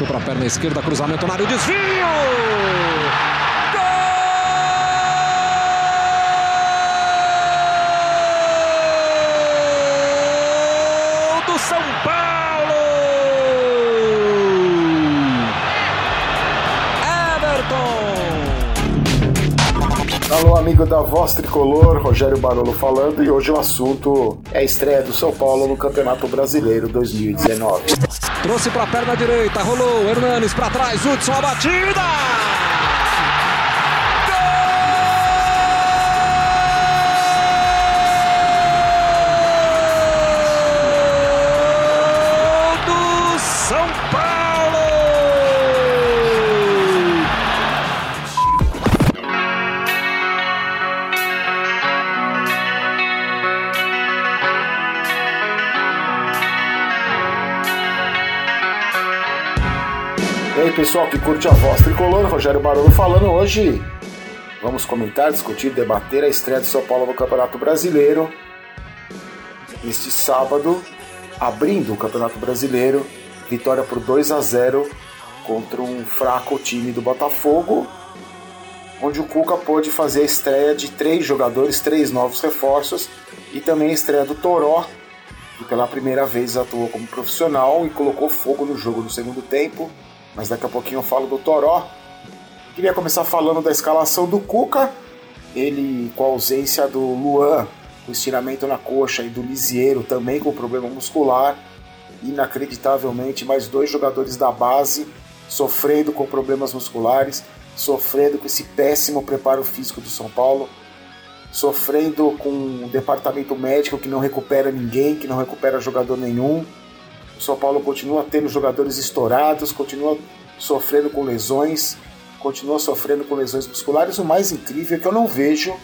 Puxou para a perna esquerda, cruzamento na área, desvio! Gol do São Paulo! Everton! Alô, amigo da Voz Tricolor, Rogério Barolo falando, e hoje o assunto é a estreia do São Paulo no Campeonato Brasileiro 2019. Trouxe para a perna direita, rolou, Hernanes para trás, Hudson, a batida! Pessoal que curte a voz tricolor, Rogério Barolo falando hoje. Vamos comentar, discutir, debater a estreia de São Paulo no Campeonato Brasileiro. Este sábado, abrindo o Campeonato Brasileiro, vitória por 2 a 0 contra um fraco time do Botafogo, onde o Cuca pôde fazer a estreia de três jogadores, três novos reforços e também a estreia do Toró, que pela primeira vez atuou como profissional e colocou fogo no jogo no segundo tempo mas daqui a pouquinho eu falo do Toró. Queria começar falando da escalação do Cuca, ele com a ausência do Luan, com estiramento na coxa, e do Lisieiro também com problema muscular. Inacreditavelmente, mais dois jogadores da base sofrendo com problemas musculares, sofrendo com esse péssimo preparo físico do São Paulo, sofrendo com um departamento médico que não recupera ninguém, que não recupera jogador nenhum o São Paulo continua tendo jogadores estourados, continua sofrendo com lesões, continua sofrendo com lesões musculares. O mais incrível é que eu não vejo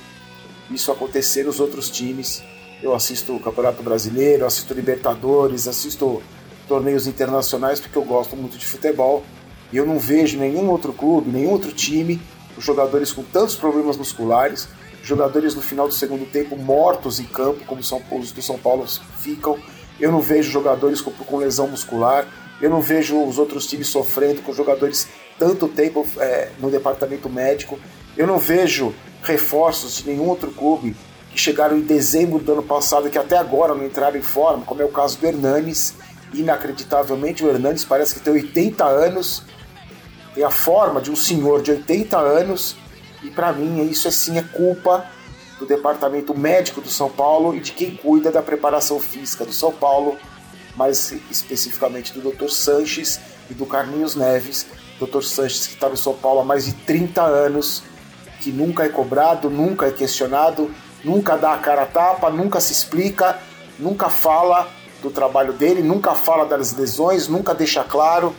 isso acontecer nos outros times. Eu assisto o Campeonato Brasileiro, assisto Libertadores, assisto torneios internacionais porque eu gosto muito de futebol. E eu não vejo nenhum outro clube, nenhum outro time, os jogadores com tantos problemas musculares, jogadores no final do segundo tempo mortos em campo, como os do São Paulo ficam eu não vejo jogadores com, com lesão muscular, eu não vejo os outros times sofrendo com jogadores tanto tempo é, no departamento médico, eu não vejo reforços de nenhum outro clube que chegaram em dezembro do ano passado que até agora não entraram em forma, como é o caso do Hernanes. Inacreditavelmente, o Hernanes parece que tem 80 anos, tem a forma de um senhor de 80 anos, e para mim isso é sim é culpa do departamento médico do São Paulo e de quem cuida da preparação física do São Paulo, mais especificamente do Dr. Sanches e do Carlinhos Neves. Dr. Sanches que está no São Paulo há mais de 30 anos, que nunca é cobrado, nunca é questionado, nunca dá a cara a tapa, nunca se explica, nunca fala do trabalho dele, nunca fala das lesões, nunca deixa claro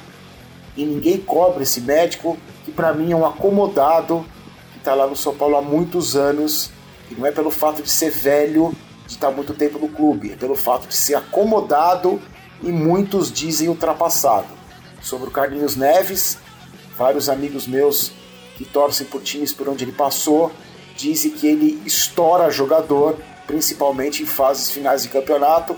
e ninguém cobra esse médico que para mim é um acomodado que está lá no São Paulo há muitos anos e não é pelo fato de ser velho, de estar muito tempo no clube, é pelo fato de ser acomodado e muitos dizem ultrapassado. Sobre o Carlinhos Neves, vários amigos meus que torcem por times por onde ele passou dizem que ele estoura jogador, principalmente em fases finais de campeonato.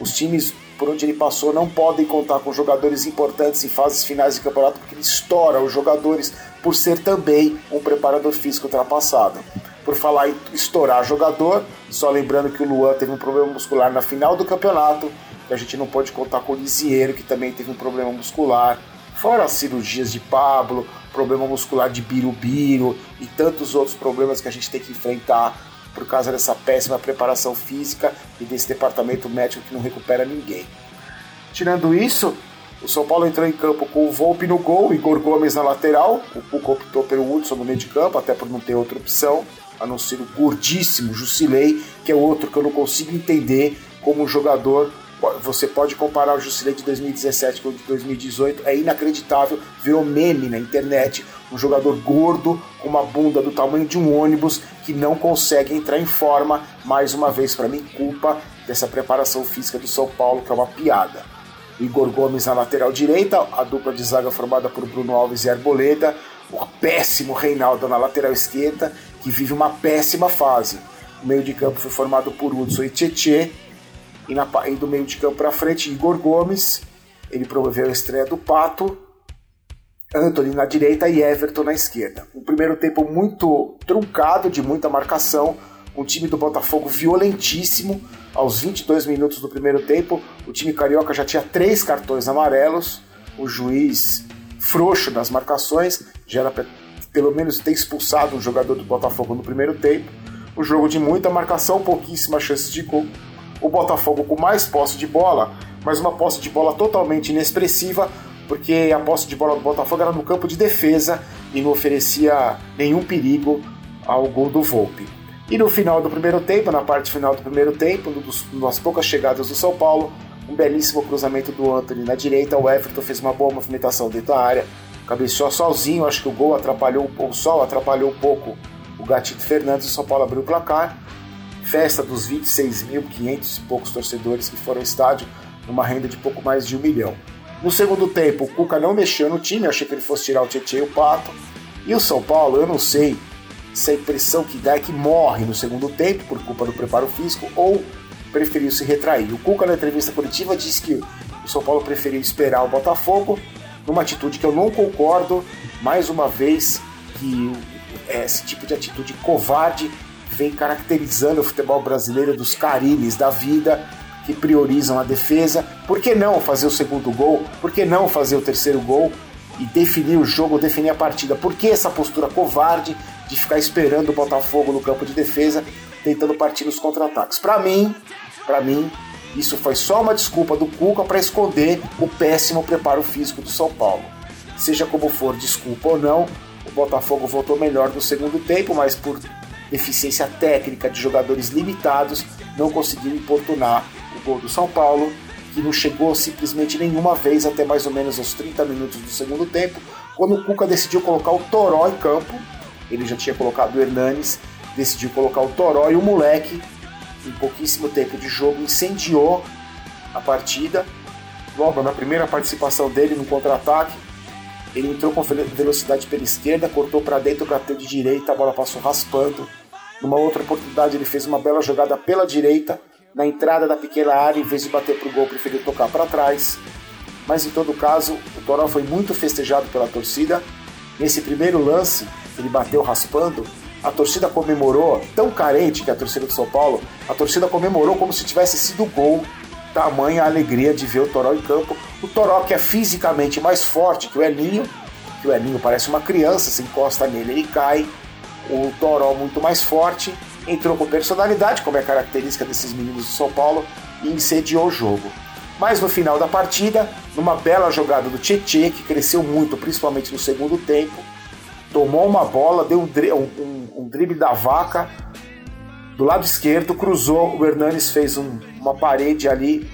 Os times por onde ele passou não podem contar com jogadores importantes em fases finais de campeonato porque ele estoura os jogadores por ser também um preparador físico ultrapassado. Por falar em estourar jogador, só lembrando que o Luan teve um problema muscular na final do campeonato, a gente não pode contar com o Lisieiro, que também teve um problema muscular. Fora as cirurgias de Pablo, problema muscular de Birubiru e tantos outros problemas que a gente tem que enfrentar por causa dessa péssima preparação física e desse departamento médico que não recupera ninguém. Tirando isso, o São Paulo entrou em campo com o Volpe no gol, Igor Gomes na lateral, o Puco optou pelo Hudson no meio de campo, até por não ter outra opção a não ser o gordíssimo Jusilei, que é outro que eu não consigo entender como jogador. Você pode comparar o Jusilei de 2017 com o de 2018, é inacreditável, virou meme na internet. Um jogador gordo, com uma bunda do tamanho de um ônibus, que não consegue entrar em forma. Mais uma vez, para mim, culpa dessa preparação física do São Paulo, que é uma piada. Igor Gomes na lateral direita, a dupla de zaga formada por Bruno Alves e Arboleda, o péssimo Reinaldo na lateral esquerda que vive uma péssima fase. O meio de campo foi formado por Hudson e Tietê, e, na, e do meio de campo para frente, Igor Gomes, ele promoveu a estreia do Pato, Anthony na direita e Everton na esquerda. Um primeiro tempo muito truncado, de muita marcação, um time do Botafogo violentíssimo. Aos 22 minutos do primeiro tempo, o time carioca já tinha três cartões amarelos. O juiz frouxo nas marcações, já era pra, pelo menos ter expulsado um jogador do Botafogo no primeiro tempo. O jogo de muita marcação, pouquíssimas chances de gol. O Botafogo com mais posse de bola, mas uma posse de bola totalmente inexpressiva, porque a posse de bola do Botafogo era no campo de defesa e não oferecia nenhum perigo ao gol do Volpe. E no final do primeiro tempo, na parte final do primeiro tempo, nas poucas chegadas do São Paulo, um belíssimo cruzamento do Anthony na direita, o Everton fez uma boa movimentação dentro da área, cabeceou sozinho, acho que o gol atrapalhou, o sol atrapalhou um pouco o Gatito Fernandes, o São Paulo abriu o placar, festa dos 26.500 e poucos torcedores que foram ao estádio, numa renda de pouco mais de um milhão. No segundo tempo, o Cuca não mexeu no time, achei que ele fosse tirar o Tietchan e o Pato. E o São Paulo, eu não sei se a impressão que dá é que morre no segundo tempo por culpa do preparo físico ou preferiu se retrair. O Cuca, na entrevista coletiva, disse que o São Paulo preferiu esperar o Botafogo, numa atitude que eu não concordo, mais uma vez, que esse tipo de atitude covarde vem caracterizando o futebol brasileiro dos carines da vida que priorizam a defesa. Por que não fazer o segundo gol? Por que não fazer o terceiro gol e definir o jogo, definir a partida? Por que essa postura covarde de ficar esperando o Botafogo no campo de defesa, tentando partir nos contra-ataques? Para mim, para mim, isso foi só uma desculpa do Cuca para esconder o péssimo preparo físico do São Paulo. Seja como for, desculpa ou não, o Botafogo voltou melhor no segundo tempo, mas por deficiência técnica de jogadores limitados, não conseguiu importunar gol do São Paulo, que não chegou simplesmente nenhuma vez até mais ou menos os 30 minutos do segundo tempo, quando o Cuca decidiu colocar o Toró em campo. Ele já tinha colocado o Hernanes, decidiu colocar o Toró e o moleque, em pouquíssimo tempo de jogo, incendiou a partida. Logo na primeira participação dele no contra-ataque, ele entrou com velocidade pela esquerda, cortou para dentro, bateu de direita, a bola passou raspando. Numa outra oportunidade, ele fez uma bela jogada pela direita, na entrada da pequena área, em vez de bater para o gol, preferiu tocar para trás. Mas em todo caso, o Toró foi muito festejado pela torcida. Nesse primeiro lance, ele bateu raspando. A torcida comemorou, tão carente que a torcida do São Paulo, a torcida comemorou como se tivesse sido gol. Tamanha alegria de ver o Toró em campo. O Toró, que é fisicamente mais forte que o Elinho, que o Elinho parece uma criança, se encosta nele ele cai. O Toró muito mais forte entrou com personalidade, como é característica desses meninos do São Paulo, e incendiou o jogo. Mas no final da partida, numa bela jogada do Tietchan, que cresceu muito, principalmente no segundo tempo, tomou uma bola, deu um, um, um drible da vaca do lado esquerdo, cruzou, o Hernanes fez um, uma parede ali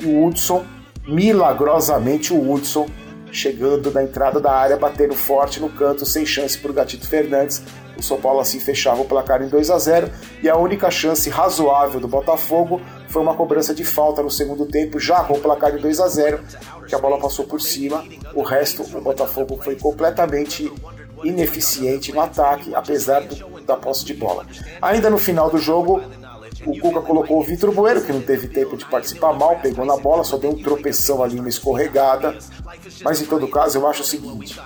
e o Hudson, milagrosamente o Hudson, chegando na entrada da área, batendo forte no canto, sem chance para o Gatito Fernandes, o São Paulo assim fechava o placar em 2 a 0 e a única chance razoável do Botafogo foi uma cobrança de falta no segundo tempo, já com o placar em 2 a 0 que a bola passou por cima. O resto, o Botafogo foi completamente ineficiente no ataque, apesar do, da posse de bola. Ainda no final do jogo, o Cuca colocou o Vitor Bueno, que não teve tempo de participar mal, pegou na bola, só deu um tropeção ali, uma escorregada. Mas em todo caso, eu acho o seguinte: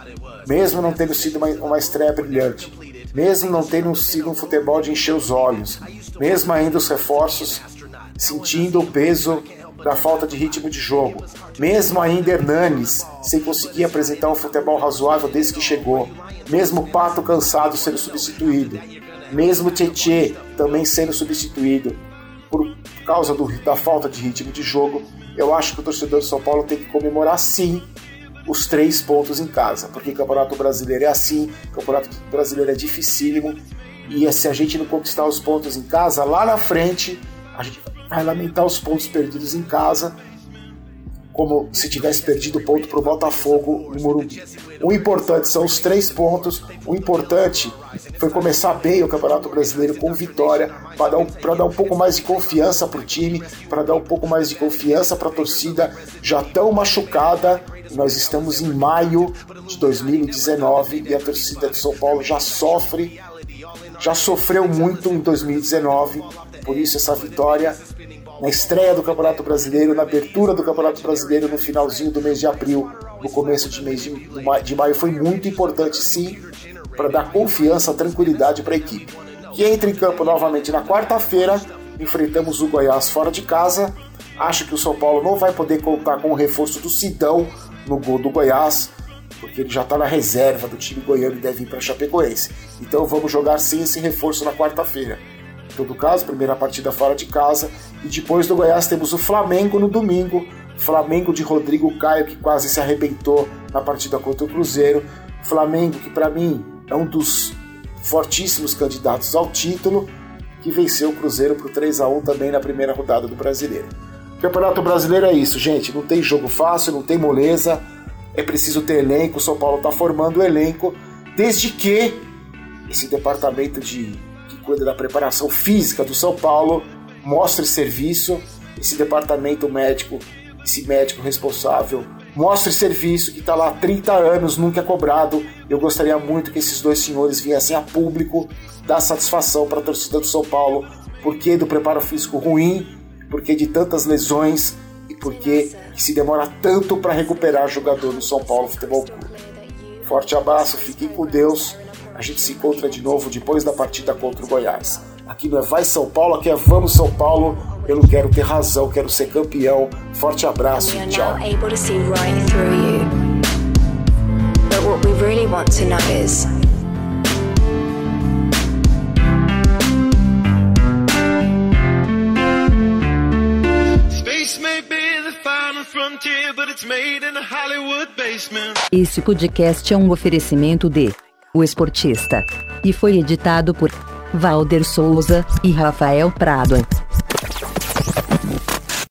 mesmo não tendo sido uma, uma estreia brilhante, mesmo não tendo sido um futebol de encher os olhos, mesmo ainda os reforços sentindo o peso da falta de ritmo de jogo, mesmo ainda Hernanes sem conseguir apresentar um futebol razoável desde que chegou, mesmo Pato cansado sendo substituído, mesmo Tietê também sendo substituído. Por causa do, da falta de ritmo de jogo, eu acho que o torcedor de São Paulo tem que comemorar sim os três pontos em casa, porque Campeonato Brasileiro é assim, Campeonato Brasileiro é dificílimo, e se a gente não conquistar os pontos em casa, lá na frente a gente vai lamentar os pontos perdidos em casa, como se tivesse perdido ponto para o Botafogo no Morumbi. O importante são os três pontos, o importante foi começar bem o Campeonato Brasileiro com vitória, para dar, um, dar um pouco mais de confiança para o time, para dar um pouco mais de confiança para a torcida já tão machucada nós estamos em maio de 2019 e a torcida de São Paulo já sofre, já sofreu muito em 2019. Por isso essa vitória na estreia do Campeonato Brasileiro, na abertura do Campeonato Brasileiro, no finalzinho do mês de abril, no começo de mês de, de maio, foi muito importante sim para dar confiança, tranquilidade para a equipe. Que entra em campo novamente na quarta-feira, enfrentamos o Goiás fora de casa. Acho que o São Paulo não vai poder contar com o reforço do Sidão no gol do Goiás, porque ele já está na reserva do time goiano e deve ir para Chapecoense. Então vamos jogar sim esse reforço na quarta-feira. Todo caso, primeira partida fora de casa. E depois do Goiás temos o Flamengo no domingo. Flamengo de Rodrigo Caio, que quase se arrebentou na partida contra o Cruzeiro. Flamengo, que para mim é um dos fortíssimos candidatos ao título, que venceu o Cruzeiro por 3 a 1 também na primeira rodada do Brasileiro. O Campeonato Brasileiro é isso, gente. Não tem jogo fácil, não tem moleza. É preciso ter elenco. O São Paulo está formando o elenco, desde que esse departamento de que cuida da preparação física do São Paulo mostre serviço. Esse departamento médico, esse médico responsável mostre serviço que está lá há 30 anos, nunca é cobrado. Eu gostaria muito que esses dois senhores viessem a público dar satisfação para a torcida do São Paulo, porque do preparo físico ruim, porque de tantas lesões e porque se demora tanto para recuperar jogador no São Paulo Futebol Clube. Forte abraço, fiquem com Deus. A gente se encontra de novo depois da partida contra o Goiás. Aqui não é Vai São Paulo, aqui é Vamos São Paulo. Eu não quero ter razão, quero ser campeão. Forte abraço e tchau. Esse podcast é um oferecimento de O Esportista e foi editado por Valder Souza e Rafael Prado.